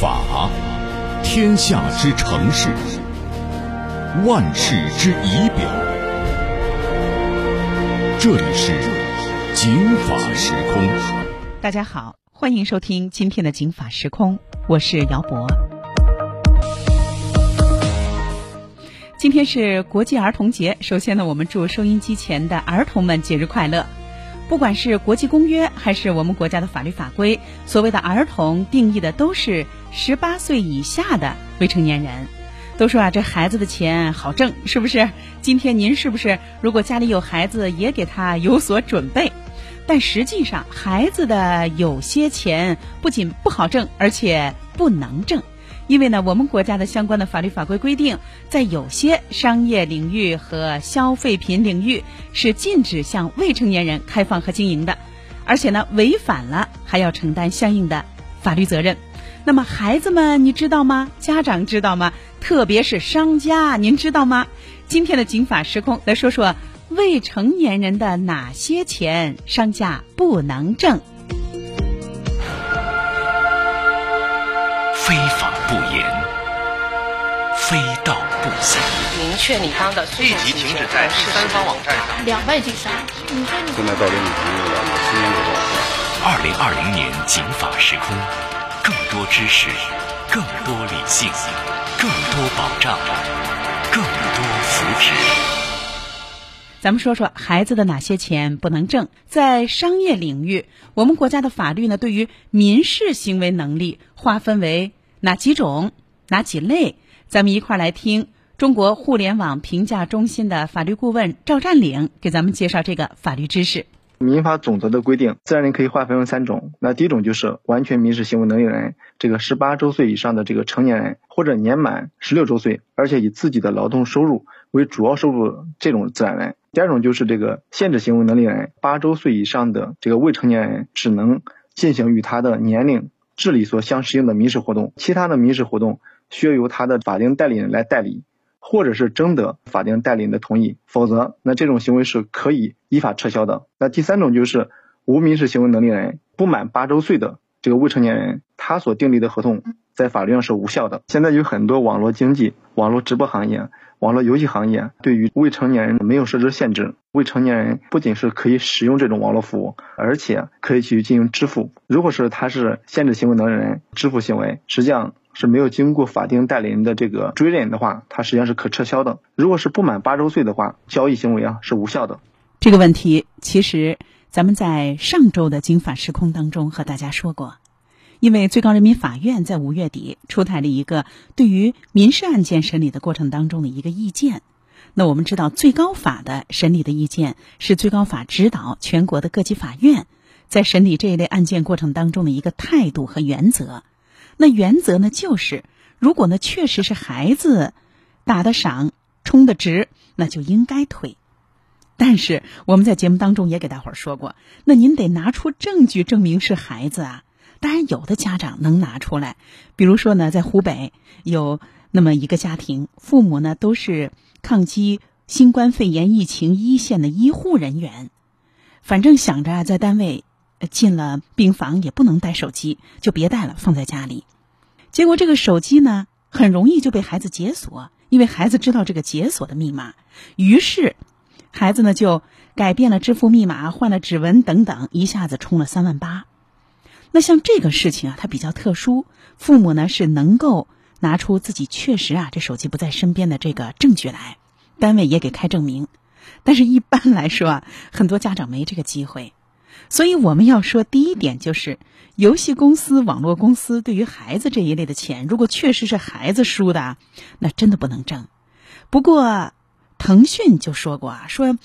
法，天下之城市，万世之仪表。这里是警法时空。大家好，欢迎收听今天的警法时空，我是姚博。今天是国际儿童节，首先呢，我们祝收音机前的儿童们节日快乐。不管是国际公约还是我们国家的法律法规，所谓的儿童定义的都是十八岁以下的未成年人。都说啊，这孩子的钱好挣，是不是？今天您是不是如果家里有孩子，也给他有所准备？但实际上，孩子的有些钱不仅不好挣，而且不能挣。因为呢，我们国家的相关的法律法规规定，在有些商业领域和消费品领域是禁止向未成年人开放和经营的，而且呢，违反了还要承担相应的法律责任。那么，孩子们，你知道吗？家长知道吗？特别是商家，您知道吗？今天的警法时空来说说未成年人的哪些钱商家不能挣。明确你方的诉讼请求在第三方网站上两败俱伤。你说你现在到底你朋友了，七年以后。二零二零年警法时空，更多知识，更多理性，更多保障，更多福祉。咱们说说孩子的哪些钱不能挣？在商业领域，我们国家的法律呢，对于民事行为能力划分为哪几种、哪几类？咱们一块儿来听中国互联网评价中心的法律顾问赵占领给咱们介绍这个法律知识。民法总则的规定，自然人可以划分为三种。那第一种就是完全民事行为能力人，这个十八周岁以上的这个成年人，或者年满十六周岁，而且以自己的劳动收入为主要收入这种自然人。第二种就是这个限制行为能力人，八周岁以上的这个未成年人只能进行与他的年龄、智力所相适应的民事活动，其他的民事活动需要由他的法定代理人来代理，或者是征得法定代理人的同意，否则那这种行为是可以依法撤销的。那第三种就是无民事行为能力人，不满八周岁的这个未成年人，他所订立的合同在法律上是无效的。现在有很多网络经济、网络直播行业。网络游戏行业对于未成年人没有设置限制，未成年人不仅是可以使用这种网络服务，而且可以去进行支付。如果是他是限制行为能力人，支付行为实际上是没有经过法定代理人的这个追认的话，它实际上是可撤销的。如果是不满八周岁的话，交易行为啊是无效的。这个问题其实咱们在上周的经法时空当中和大家说过。因为最高人民法院在五月底出台了一个对于民事案件审理的过程当中的一个意见，那我们知道最高法的审理的意见是最高法指导全国的各级法院在审理这一类案件过程当中的一个态度和原则。那原则呢，就是如果呢确实是孩子打的赏、充的值，那就应该退。但是我们在节目当中也给大伙儿说过，那您得拿出证据证明是孩子啊。当然，有的家长能拿出来，比如说呢，在湖北有那么一个家庭，父母呢都是抗击新冠肺炎疫情一线的医护人员，反正想着在单位进了病房也不能带手机，就别带了，放在家里。结果这个手机呢，很容易就被孩子解锁，因为孩子知道这个解锁的密码，于是孩子呢就改变了支付密码，换了指纹等等，一下子充了三万八。那像这个事情啊，它比较特殊，父母呢是能够拿出自己确实啊这手机不在身边的这个证据来，单位也给开证明，但是一般来说啊，很多家长没这个机会，所以我们要说第一点就是，游戏公司、网络公司对于孩子这一类的钱，如果确实是孩子输的，那真的不能挣。不过。腾讯就说过啊，说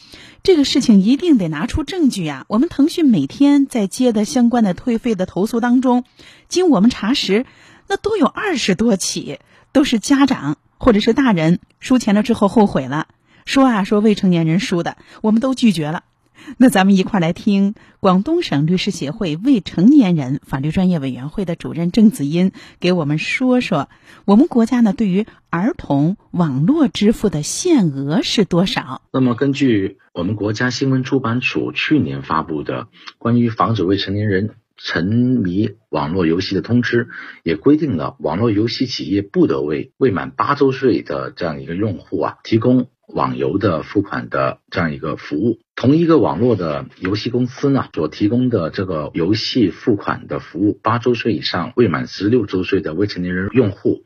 这个事情一定得拿出证据呀。我们腾讯每天在接的相关的退费的投诉当中，经我们查实，那都有二十多起，都是家长或者是大人输钱了之后后悔了，说啊说未成年人输的，我们都拒绝了。那咱们一块来听广东省律师协会未成年人法律专业委员会的主任郑子英给我们说说，我们国家呢对于儿童网络支付的限额是多少？那么根据我们国家新闻出版署去年发布的关于防止未成年人沉迷网络游戏的通知，也规定了网络游戏企业不得为未满八周岁的这样一个用户啊提供网游的付款的这样一个服务。同一个网络的游戏公司呢所提供的这个游戏付款的服务，八周岁以上未满十六周岁的未成年人用户。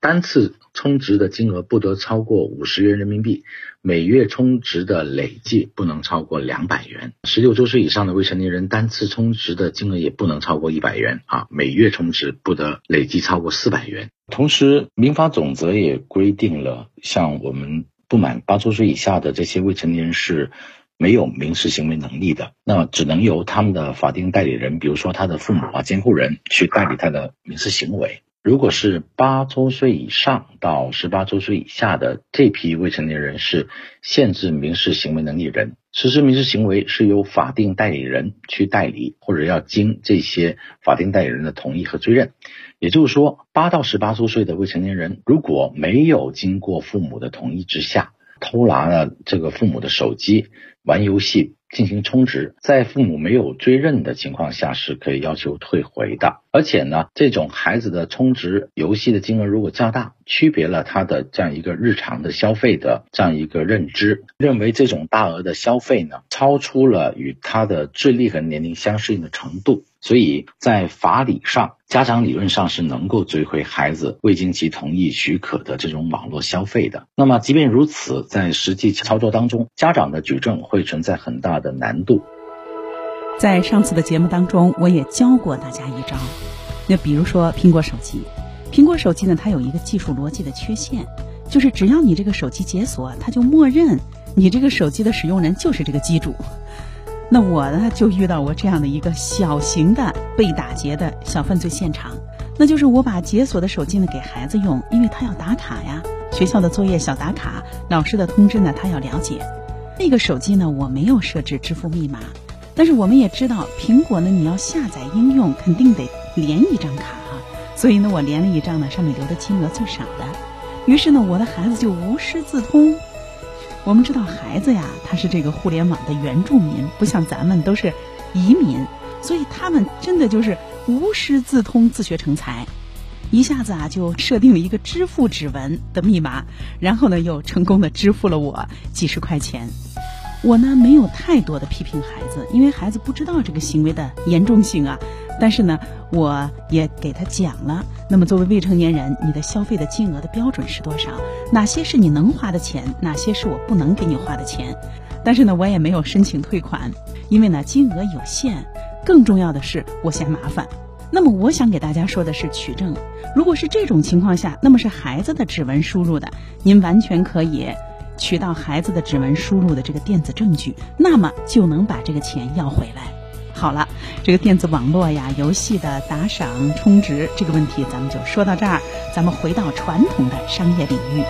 单次充值的金额不得超过五十元人民币，每月充值的累计不能超过两百元。十六周岁以上的未成年人单次充值的金额也不能超过一百元啊，每月充值不得累计超过四百元。同时，民法总则也规定了，像我们不满八周岁以下的这些未成年人是没有民事行为能力的，那只能由他们的法定代理人，比如说他的父母啊、监护人去代理他的民事行为。如果是八周岁以上到十八周岁以下的这批未成年人是限制民事行为能力人，实施民事行为是由法定代理人去代理，或者要经这些法定代理人的同意和追认。也就是说，八到十八周岁的未成年人如果没有经过父母的同意之下偷拿了这个父母的手机玩游戏。进行充值，在父母没有追认的情况下，是可以要求退回的。而且呢，这种孩子的充值游戏的金额如果较大，区别了他的这样一个日常的消费的这样一个认知，认为这种大额的消费呢，超出了与他的智力和年龄相适应的程度。所以在法理上，家长理论上是能够追回孩子未经其同意许可的这种网络消费的。那么，即便如此，在实际操作当中，家长的举证会存在很大的难度。在上次的节目当中，我也教过大家一招。那比如说苹果手机，苹果手机呢，它有一个技术逻辑的缺陷，就是只要你这个手机解锁，它就默认你这个手机的使用人就是这个机主。那我呢，就遇到过这样的一个小型的被打劫的小犯罪现场。那就是我把解锁的手机呢给孩子用，因为他要打卡呀，学校的作业小打卡，老师的通知呢他要了解。那个手机呢我没有设置支付密码，但是我们也知道苹果呢你要下载应用肯定得连一张卡啊，所以呢我连了一张呢上面留的金额最少的。于是呢我的孩子就无师自通。我们知道孩子呀，他是这个互联网的原住民，不像咱们都是移民，所以他们真的就是无师自通、自学成才，一下子啊就设定了一个支付指纹的密码，然后呢又成功的支付了我几十块钱。我呢没有太多的批评孩子，因为孩子不知道这个行为的严重性啊。但是呢，我也给他讲了。那么作为未成年人，你的消费的金额的标准是多少？哪些是你能花的钱？哪些是我不能给你花的钱？但是呢，我也没有申请退款，因为呢金额有限。更重要的是，我嫌麻烦。那么我想给大家说的是取证。如果是这种情况下，那么是孩子的指纹输入的，您完全可以。取到孩子的指纹输入的这个电子证据，那么就能把这个钱要回来。好了，这个电子网络呀、游戏的打赏充值这个问题，咱们就说到这儿。咱们回到传统的商业领域。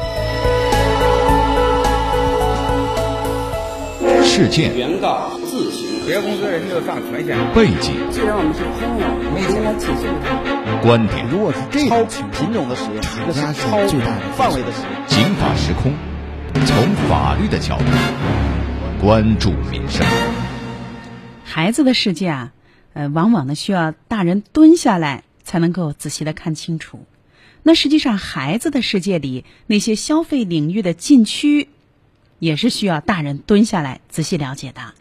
事件。原告自行。企业公司人就上权限。背景。既然我们是朋友，没钱来起诉他。观点。如果是这种品种的使用，厂家是最大的范围的使用。警法时空。从法律的角度关注民生。孩子的世界啊，呃，往往呢需要大人蹲下来才能够仔细的看清楚。那实际上，孩子的世界里那些消费领域的禁区，也是需要大人蹲下来仔细了解的。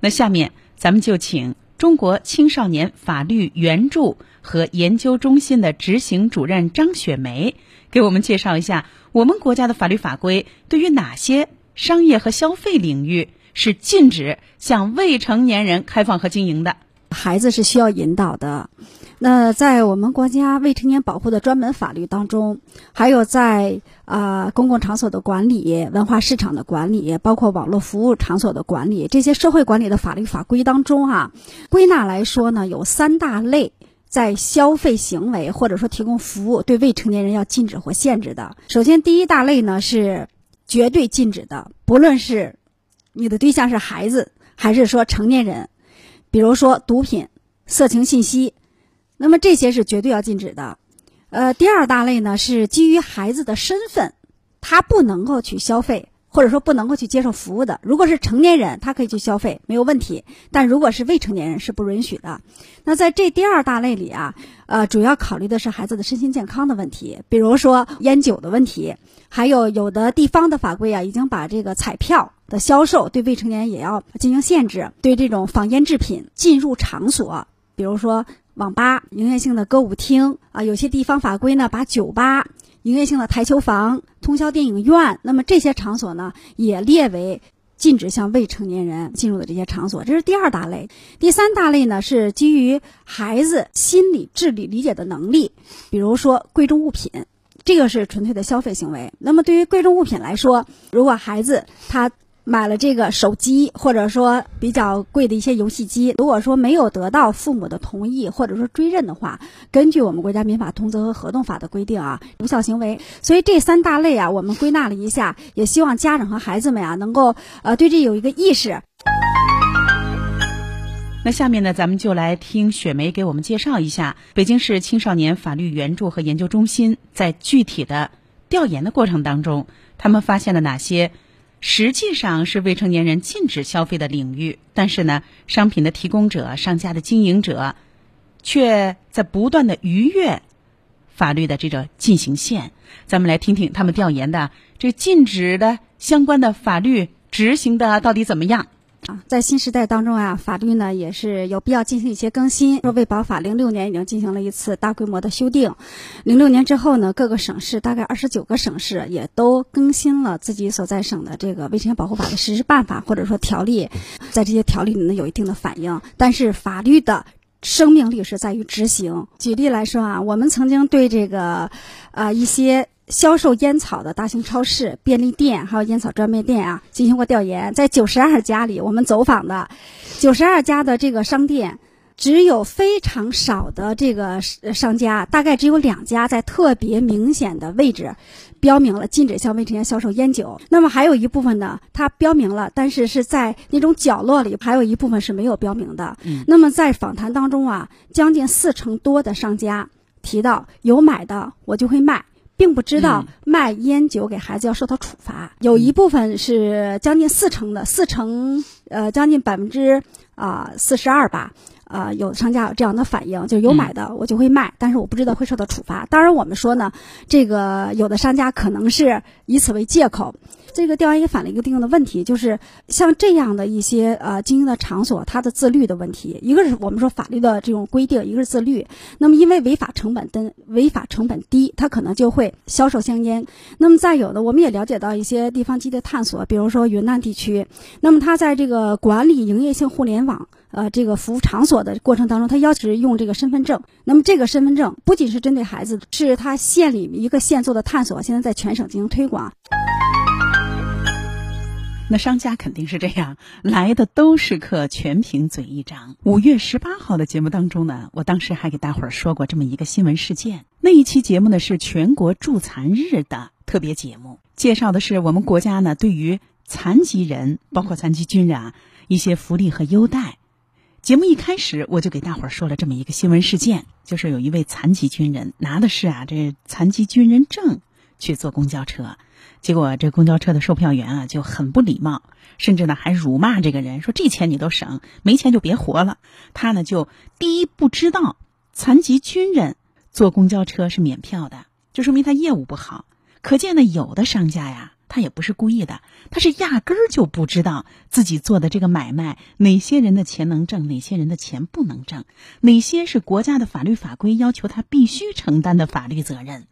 那下面咱们就请中国青少年法律援助和研究中心的执行主任张雪梅。给我们介绍一下，我们国家的法律法规对于哪些商业和消费领域是禁止向未成年人开放和经营的？孩子是需要引导的。那在我们国家未成年保护的专门法律当中，还有在啊公共场所的管理、文化市场的管理，包括网络服务场所的管理这些社会管理的法律法规当中啊，归纳来说呢，有三大类。在消费行为或者说提供服务对未成年人要禁止或限制的，首先第一大类呢是绝对禁止的，不论是你的对象是孩子还是说成年人，比如说毒品、色情信息，那么这些是绝对要禁止的。呃，第二大类呢是基于孩子的身份，他不能够去消费或者说不能够去接受服务的。如果是成年人，他可以去消费，没有问题。但如果是未成年人，是不允许的。那在这第二大类里啊，呃，主要考虑的是孩子的身心健康的问题，比如说烟酒的问题，还有有的地方的法规啊，已经把这个彩票的销售对未成年人也要进行限制，对这种仿烟制品进入场所，比如说网吧、营业性的歌舞厅啊，有些地方法规呢，把酒吧。营业性的台球房、通宵电影院，那么这些场所呢，也列为禁止向未成年人进入的这些场所。这是第二大类。第三大类呢，是基于孩子心理、智力理解的能力，比如说贵重物品，这个是纯粹的消费行为。那么对于贵重物品来说，如果孩子他。买了这个手机，或者说比较贵的一些游戏机，如果说没有得到父母的同意，或者说追认的话，根据我们国家民法通则和合同法的规定啊，无效行为。所以这三大类啊，我们归纳了一下，也希望家长和孩子们啊，能够呃对这有一个意识。那下面呢，咱们就来听雪梅给我们介绍一下北京市青少年法律援助和研究中心在具体的调研的过程当中，他们发现了哪些。实际上是未成年人禁止消费的领域，但是呢，商品的提供者、商家的经营者，却在不断的逾越法律的这个进行线。咱们来听听他们调研的这禁止的相关的法律执行的到底怎么样。啊，在新时代当中啊，法律呢也是有必要进行一些更新。说《卫保法》零六年已经进行了一次大规模的修订，零六年之后呢，各个省市大概二十九个省市也都更新了自己所在省的这个《卫生保护法》的实施办法或者说条例，在这些条例里呢有一定的反应。但是法律的生命力是在于执行。举例来说啊，我们曾经对这个，呃一些。销售烟草的大型超市、便利店，还有烟草专卖店啊，进行过调研。在九十二家里，我们走访的九十二家的这个商店，只有非常少的这个商家，大概只有两家在特别明显的位置标明了禁止向未成年销售烟酒。那么还有一部分呢，它标明了，但是是在那种角落里，还有一部分是没有标明的。那么在访谈当中啊，将近四成多的商家提到有买的，我就会卖。并不知道卖烟酒给孩子要受到处罚，有一部分是将近四成的，四成呃将近百分之啊四十二吧，呃有商家有这样的反应，就有买的我就会卖，但是我不知道会受到处罚。当然我们说呢，这个有的商家可能是以此为借口。这个调研也反映一个定的问题，就是像这样的一些呃经营的场所，它的自律的问题。一个是我们说法律的这种规定，一个是自律。那么因为违法成本的违法成本低，它可能就会销售香烟。那么再有的，我们也了解到一些地方机的探索，比如说云南地区，那么它在这个管理营业性互联网呃这个服务场所的过程当中，他要求用这个身份证。那么这个身份证不仅是针对孩子，是他县里一个县做的探索，现在在全省进行推广。那商家肯定是这样，来的都是客，全凭嘴一张。五月十八号的节目当中呢，我当时还给大伙儿说过这么一个新闻事件。那一期节目呢是全国助残日的特别节目，介绍的是我们国家呢对于残疾人，包括残疾军人啊一些福利和优待。节目一开始我就给大伙儿说了这么一个新闻事件，就是有一位残疾军人拿的是啊这残疾军人证去坐公交车。结果这公交车的售票员啊就很不礼貌，甚至呢还辱骂这个人，说这钱你都省，没钱就别活了。他呢就第一不知道残疾军人坐公交车是免票的，就说明他业务不好。可见呢有的商家呀，他也不是故意的，他是压根儿就不知道自己做的这个买卖哪些人的钱能挣，哪些人的钱不能挣，哪些是国家的法律法规要求他必须承担的法律责任。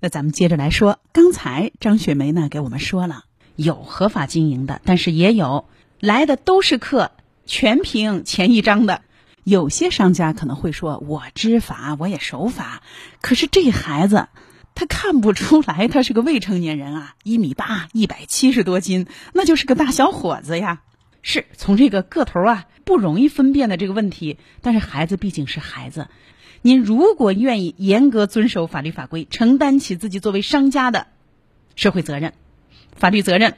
那咱们接着来说，刚才张雪梅呢给我们说了，有合法经营的，但是也有来的都是客，全凭钱一张的。有些商家可能会说，我知法，我也守法，可是这孩子他看不出来，他是个未成年人啊，一米八，一百七十多斤，那就是个大小伙子呀。是从这个个头啊不容易分辨的这个问题，但是孩子毕竟是孩子。您如果愿意严格遵守法律法规，承担起自己作为商家的社会责任、法律责任，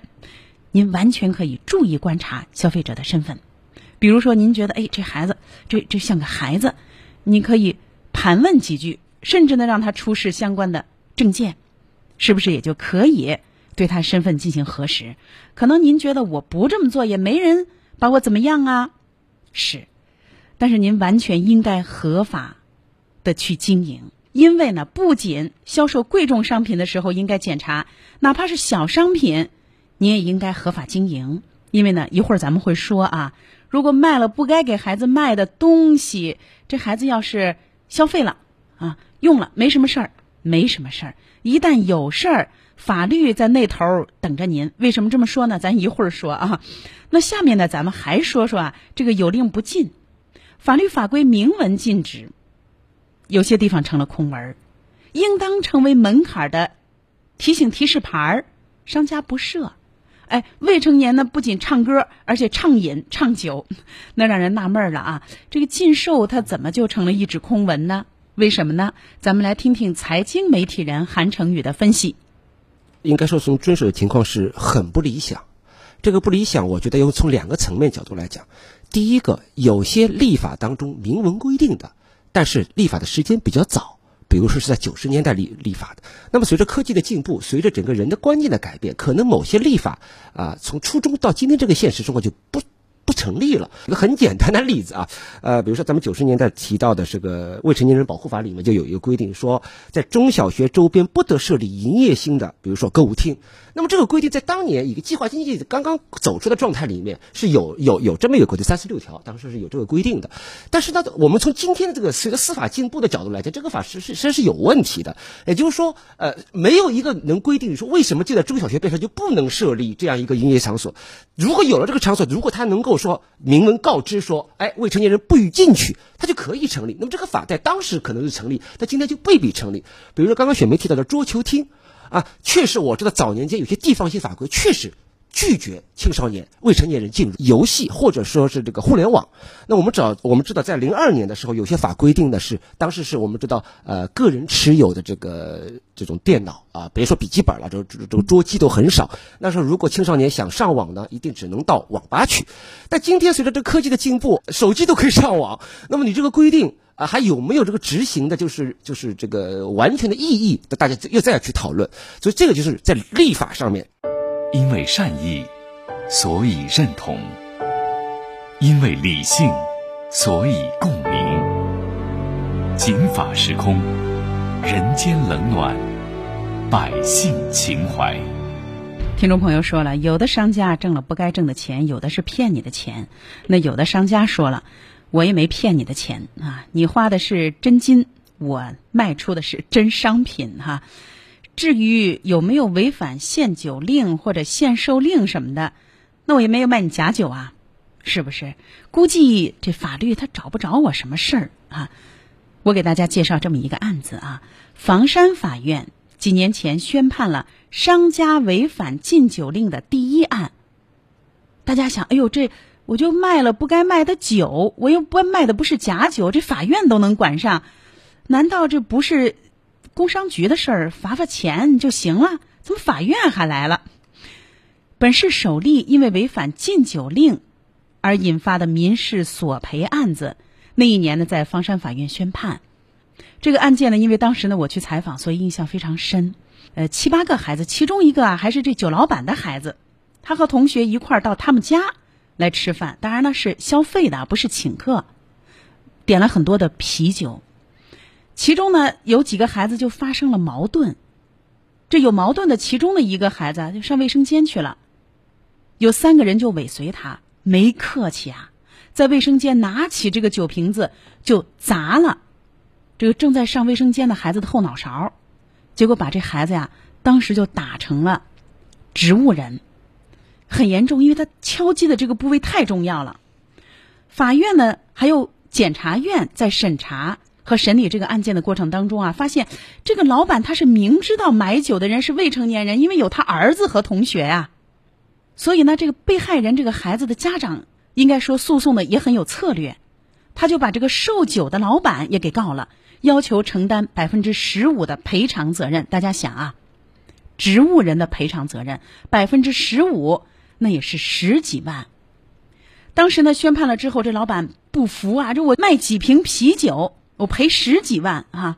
您完全可以注意观察消费者的身份。比如说，您觉得哎，这孩子这这像个孩子，你可以盘问几句，甚至呢让他出示相关的证件，是不是也就可以？对他身份进行核实。可能您觉得我不这么做也没人把我怎么样啊？是，但是您完全应该合法的去经营，因为呢，不仅销售贵重商品的时候应该检查，哪怕是小商品，你也应该合法经营。因为呢，一会儿咱们会说啊，如果卖了不该给孩子卖的东西，这孩子要是消费了啊，用了没什么事儿，没什么事儿。一旦有事儿，法律在那头等着您。为什么这么说呢？咱一会儿说啊。那下面呢，咱们还说说啊，这个有令不禁，法律法规明文禁止，有些地方成了空文，应当成为门槛的提醒提示牌儿，商家不设。哎，未成年呢，不仅唱歌，而且畅饮畅酒，那让人纳闷了啊！这个禁售它怎么就成了一纸空文呢？为什么呢？咱们来听听财经媒体人韩成宇的分析。应该说，从遵守的情况是很不理想。这个不理想，我觉得要从两个层面角度来讲。第一个，有些立法当中明文规定的，但是立法的时间比较早。比如说是在九十年代立立法的，那么随着科技的进步，随着整个人的观念的改变，可能某些立法啊，从初中到今天这个现实生活就不。不成立了。一个很简单的例子啊，呃，比如说咱们九十年代提到的这个《未成年人保护法》里面就有一个规定，说在中小学周边不得设立营业性的，比如说歌舞厅。那么这个规定在当年一个计划经济刚刚走出的状态里面是有有有这么一个规定，三十六条当时是有这个规定的。但是呢，我们从今天的这个随着司法进步的角度来讲，这个法实实实是有问题的。也就是说，呃，没有一个能规定说为什么就在中小学边上就不能设立这样一个营业场所。如果有了这个场所，如果它能够说明文告知说，哎，未成年人不予进去，他就可以成立。那么这个法在当时可能是成立，但今天就未必成立。比如说刚刚选梅提到的桌球厅，啊，确实我知道早年间有些地方性法规确实。拒绝青少年、未成年人进入游戏或者说是这个互联网。那我们找我们知道，在零二年的时候，有些法规定的是，当时是我们知道，呃，个人持有的这个这种电脑啊，别说笔记本了，这这这个桌机都很少。那时候如果青少年想上网呢，一定只能到网吧去。但今天随着这科技的进步，手机都可以上网。那么你这个规定啊，还有没有这个执行的，就是就是这个完全的意义？大家又再要去讨论。所以这个就是在立法上面。因为善意，所以认同；因为理性，所以共鸣。警法时空，人间冷暖，百姓情怀。听众朋友说了，有的商家挣了不该挣的钱，有的是骗你的钱。那有的商家说了，我也没骗你的钱啊，你花的是真金，我卖出的是真商品哈。至于有没有违反限酒令或者限售令什么的，那我也没有卖你假酒啊，是不是？估计这法律他找不着我什么事儿啊。我给大家介绍这么一个案子啊，房山法院几年前宣判了商家违反禁酒令的第一案。大家想，哎呦，这我就卖了不该卖的酒，我又不卖的不是假酒，这法院都能管上，难道这不是？工商局的事儿罚罚钱就行了，怎么法院还来了？本市首例因为违反禁酒令而引发的民事索赔案子，那一年呢在方山法院宣判。这个案件呢，因为当时呢我去采访，所以印象非常深。呃，七八个孩子，其中一个啊还是这酒老板的孩子，他和同学一块儿到他们家来吃饭，当然呢是消费的，不是请客，点了很多的啤酒。其中呢，有几个孩子就发生了矛盾。这有矛盾的其中的一个孩子就上卫生间去了，有三个人就尾随他，没客气啊，在卫生间拿起这个酒瓶子就砸了这个正在上卫生间的孩子的后脑勺，结果把这孩子呀当时就打成了植物人，很严重，因为他敲击的这个部位太重要了。法院呢，还有检察院在审查。和审理这个案件的过程当中啊，发现这个老板他是明知道买酒的人是未成年人，因为有他儿子和同学呀，所以呢，这个被害人这个孩子的家长应该说诉讼的也很有策略，他就把这个售酒的老板也给告了，要求承担百分之十五的赔偿责任。大家想啊，植物人的赔偿责任百分之十五，那也是十几万。当时呢，宣判了之后，这老板不服啊，这我卖几瓶啤酒。我赔十几万啊！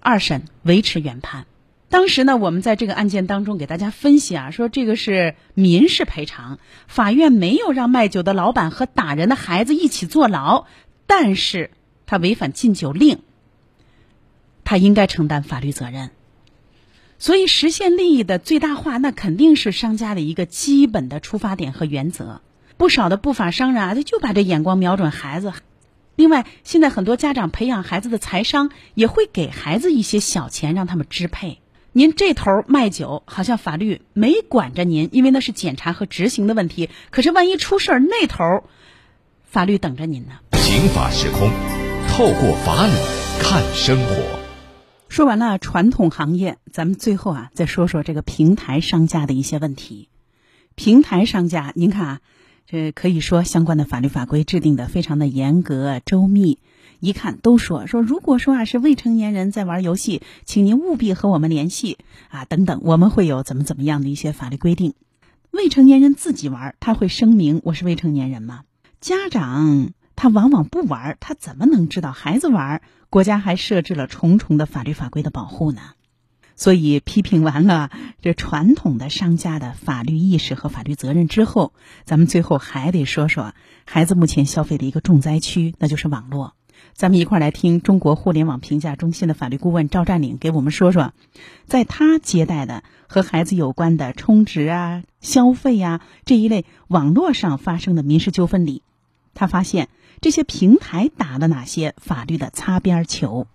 二审维持原判，当时呢，我们在这个案件当中给大家分析啊，说这个是民事赔偿，法院没有让卖酒的老板和打人的孩子一起坐牢，但是他违反禁酒令，他应该承担法律责任。所以实现利益的最大化，那肯定是商家的一个基本的出发点和原则。不少的不法商人啊，他就把这眼光瞄准孩子。另外，现在很多家长培养孩子的财商，也会给孩子一些小钱让他们支配。您这头卖酒，好像法律没管着您，因为那是检查和执行的问题。可是万一出事儿，那头法律等着您呢。刑法时空，透过法理看生活。说完了传统行业，咱们最后啊，再说说这个平台商家的一些问题。平台商家，您看啊，这可以说相关的法律法规制定的非常的严格周密。一看都说说，如果说啊是未成年人在玩游戏，请您务必和我们联系啊等等，我们会有怎么怎么样的一些法律规定。未成年人自己玩，他会声明我是未成年人吗？家长他往往不玩，他怎么能知道孩子玩？国家还设置了重重的法律法规的保护呢。所以批评完了这传统的商家的法律意识和法律责任之后，咱们最后还得说说孩子目前消费的一个重灾区，那就是网络。咱们一块儿来听中国互联网评价中心的法律顾问赵占领给我们说说，在他接待的和孩子有关的充值啊、消费呀这一类网络上发生的民事纠纷里，他发现这些平台打了哪些法律的擦边球。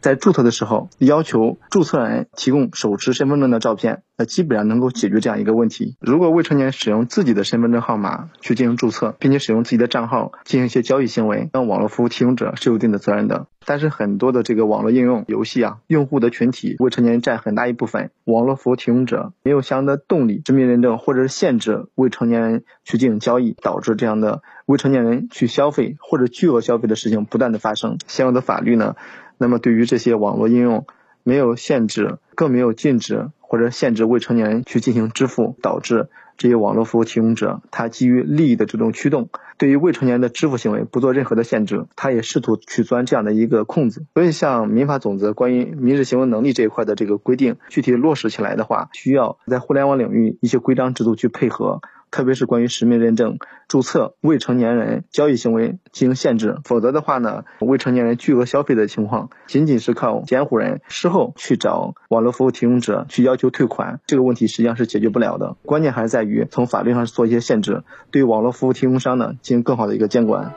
在注册的时候，要求注册人提供手持身份证的照片，那基本上能够解决这样一个问题。如果未成年使用自己的身份证号码去进行注册，并且使用自己的账号进行一些交易行为，那网络服务提供者是有一定的责任的。但是很多的这个网络应用游戏啊，用户的群体未成年人占很大一部分，网络服务提供者没有相应的动力、实名认证或者是限制未成年人去进行交易，导致这样的未成年人去消费或者巨额消费的事情不断的发生。相应的法律呢？那么，对于这些网络应用，没有限制，更没有禁止或者限制未成年人去进行支付，导致这些网络服务提供者他基于利益的这种驱动，对于未成年人的支付行为不做任何的限制，他也试图去钻这样的一个空子。所以，像民法总则关于民事行为能力这一块的这个规定，具体落实起来的话，需要在互联网领域一些规章制度去配合。特别是关于实名认证、注册未成年人交易行为进行限制，否则的话呢，未成年人巨额消费的情况，仅仅是靠监护人事后去找网络服务提供者去要求退款，这个问题实际上是解决不了的。关键还是在于从法律上做一些限制，对网络服务提供商呢进行更好的一个监管。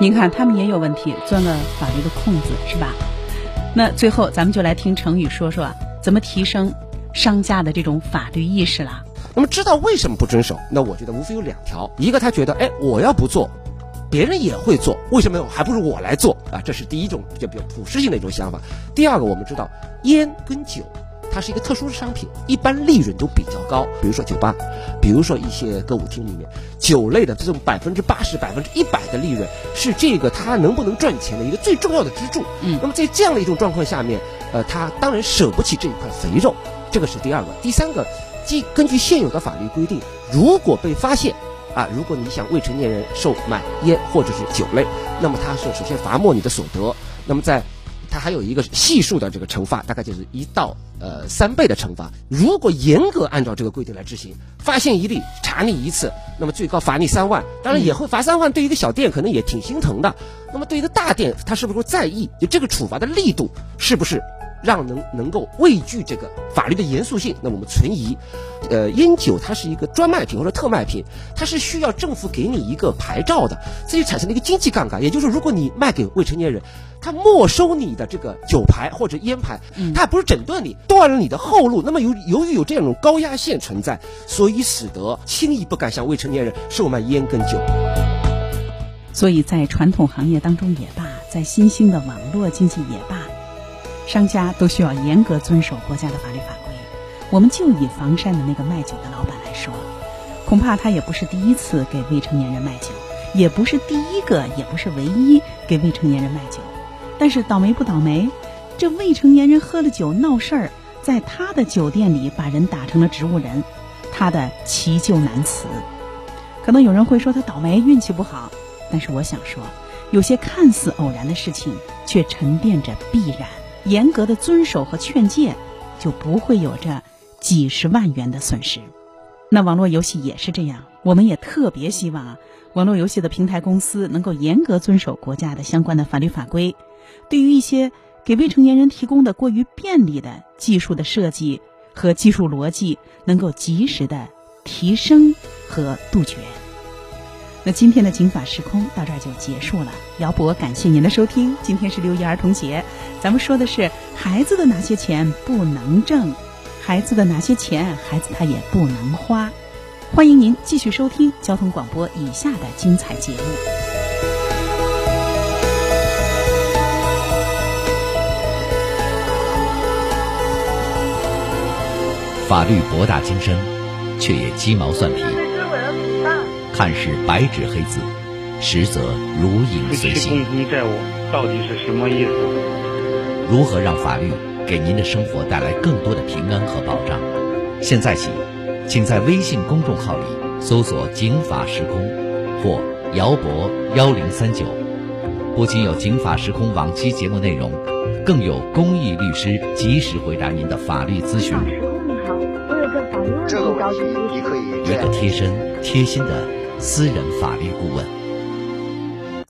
您看，他们也有问题，钻了法律的空子，是吧？那最后，咱们就来听程宇说说怎么提升商家的这种法律意识了。那么知道为什么不遵守？那我觉得无非有两条：一个他觉得，哎，我要不做，别人也会做，为什么还不如我来做啊？这是第一种就比较普适性的一种想法。第二个，我们知道烟跟酒，它是一个特殊的商品，一般利润都比较高。比如说酒吧，比如说一些歌舞厅里面，酒类的这种百分之八十、百分之一百的利润，是这个它能不能赚钱的一个最重要的支柱。嗯，那么在这样的一种状况下面，呃，他当然舍不起这一块肥肉，这个是第二个。第三个。即根据现有的法律规定，如果被发现，啊，如果你想未成年人售卖烟或者是酒类，那么他是首先罚没你的所得，那么在，他还有一个系数的这个惩罚，大概就是一到呃三倍的惩罚。如果严格按照这个规定来执行，发现一例查你一次，那么最高罚你三万。当然也会罚三万，对于一个小店可能也挺心疼的。那么对于一个大店，他是不是会在意？就这个处罚的力度是不是？让能能够畏惧这个法律的严肃性，那我们存疑。呃，烟酒它是一个专卖品或者特卖品，它是需要政府给你一个牌照的，这就产生了一个经济杠杆。也就是，如果你卖给未成年人，他没收你的这个酒牌或者烟牌，他不是整顿你，断了你的后路。那么由由于有这样一种高压线存在，所以使得轻易不敢向未成年人售卖烟跟酒。所以在传统行业当中也罢，在新兴的网络经济也罢。商家都需要严格遵守国家的法律法规。我们就以房山的那个卖酒的老板来说，恐怕他也不是第一次给未成年人卖酒，也不是第一个，也不是唯一给未成年人卖酒。但是倒霉不倒霉，这未成年人喝了酒闹事儿，在他的酒店里把人打成了植物人，他的祈救难辞。可能有人会说他倒霉，运气不好，但是我想说，有些看似偶然的事情，却沉淀着必然。严格的遵守和劝诫，就不会有这几十万元的损失。那网络游戏也是这样，我们也特别希望啊，网络游戏的平台公司能够严格遵守国家的相关的法律法规，对于一些给未成年人提供的过于便利的技术的设计和技术逻辑，能够及时的提升和杜绝。那今天的《警法时空》到这儿就结束了。姚博，感谢您的收听。今天是六一儿童节，咱们说的是孩子的哪些钱不能挣，孩子的哪些钱孩子他也不能花。欢迎您继续收听交通广播以下的精彩节目。法律博大精深，却也鸡毛蒜皮。看似白纸黑字，实则如影随形。共同债务到底是什么意思？如何让法律给您的生活带来更多的平安和保障？现在起，请在微信公众号里搜索“警法时空”或“姚博幺零三九”，不仅有“警法时空”往期节目内容，更有公益律师及时回答您的法律咨询。时空你好，我有个法律问题，着急。一个贴身、贴心的。私人法律顾问。